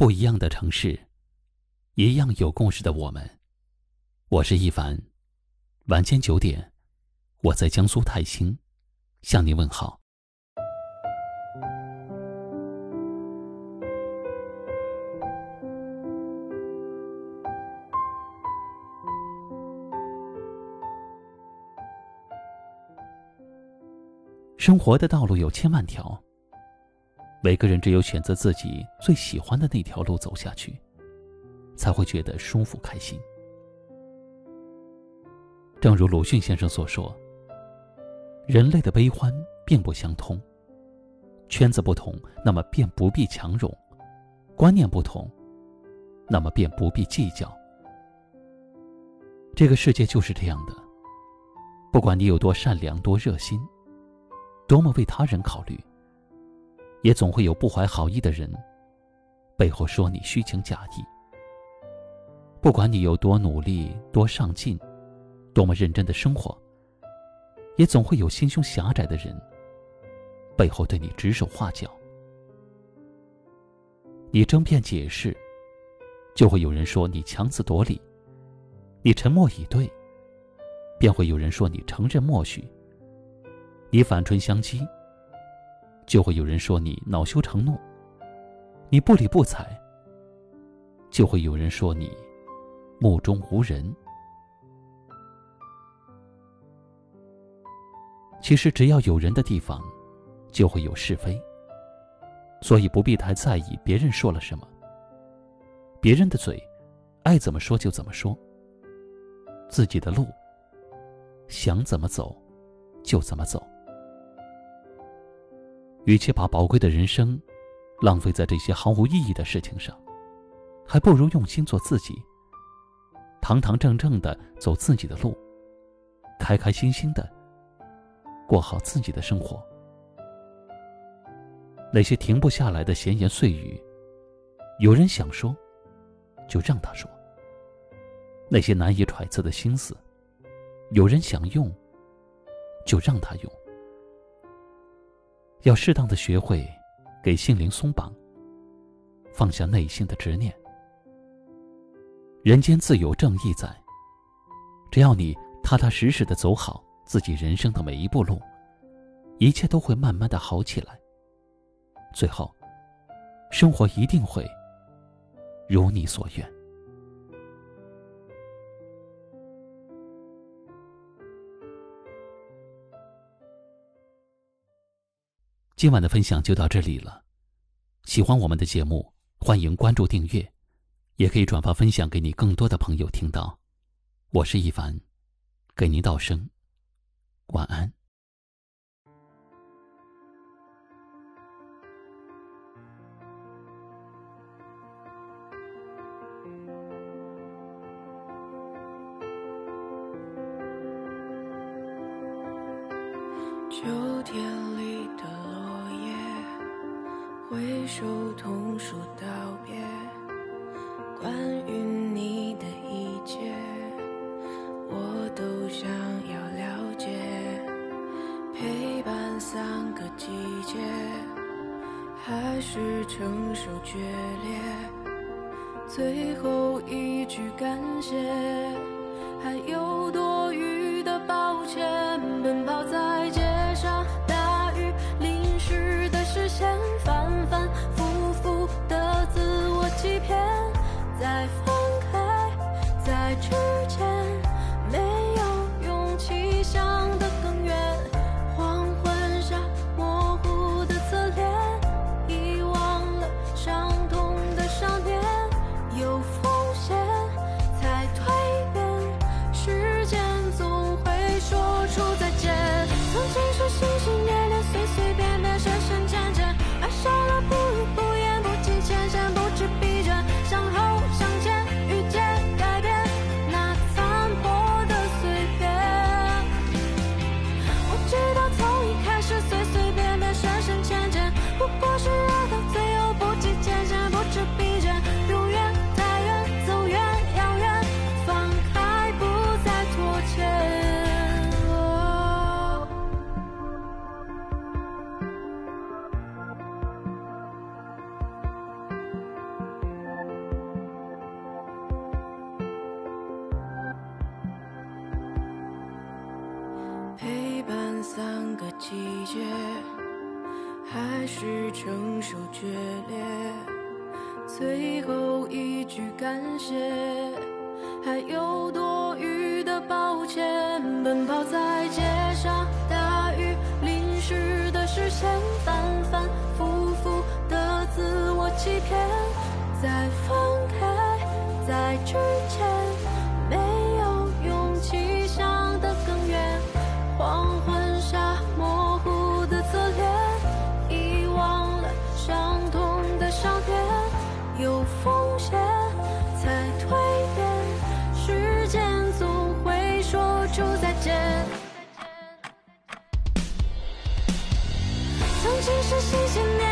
不一样的城市，一样有故事的我们。我是一凡，晚间九点，我在江苏泰兴向您问好。生活的道路有千万条。每个人只有选择自己最喜欢的那条路走下去，才会觉得舒服开心。正如鲁迅先生所说：“人类的悲欢并不相通，圈子不同，那么便不必强融；观念不同，那么便不必计较。”这个世界就是这样的，不管你有多善良、多热心，多么为他人考虑。也总会有不怀好意的人，背后说你虚情假意。不管你有多努力、多上进、多么认真的生活，也总会有心胸狭窄的人，背后对你指手画脚。你争辩解释，就会有人说你强词夺理；你沉默以对，便会有人说你承认默许；你反唇相讥。就会有人说你恼羞成怒，你不理不睬；就会有人说你目中无人。其实，只要有人的地方，就会有是非，所以不必太在意别人说了什么。别人的嘴，爱怎么说就怎么说。自己的路，想怎么走，就怎么走。与其把宝贵的人生浪费在这些毫无意义的事情上，还不如用心做自己，堂堂正正的走自己的路，开开心心的过好自己的生活。那些停不下来的闲言碎语，有人想说，就让他说；那些难以揣测的心思，有人想用，就让他用。要适当的学会给心灵松绑，放下内心的执念。人间自有正义在，只要你踏踏实实的走好自己人生的每一步路，一切都会慢慢的好起来。最后，生活一定会如你所愿。今晚的分享就到这里了，喜欢我们的节目，欢迎关注订阅，也可以转发分享给你更多的朋友听到。我是一凡，给您道声晚安。秋天里的落叶。挥手同树道别，关于你的一切，我都想要了解。陪伴三个季节，还是承受决裂？最后一句感谢，还有多余再分开在之前三个季节，还是承受决裂？最后一句感谢，还有多余的抱歉。奔跑在街上，大雨淋湿的视线，反反复复的自我欺骗，在分开，在之前。有风险才蜕变，时间总会说出再见。曾经是新鲜。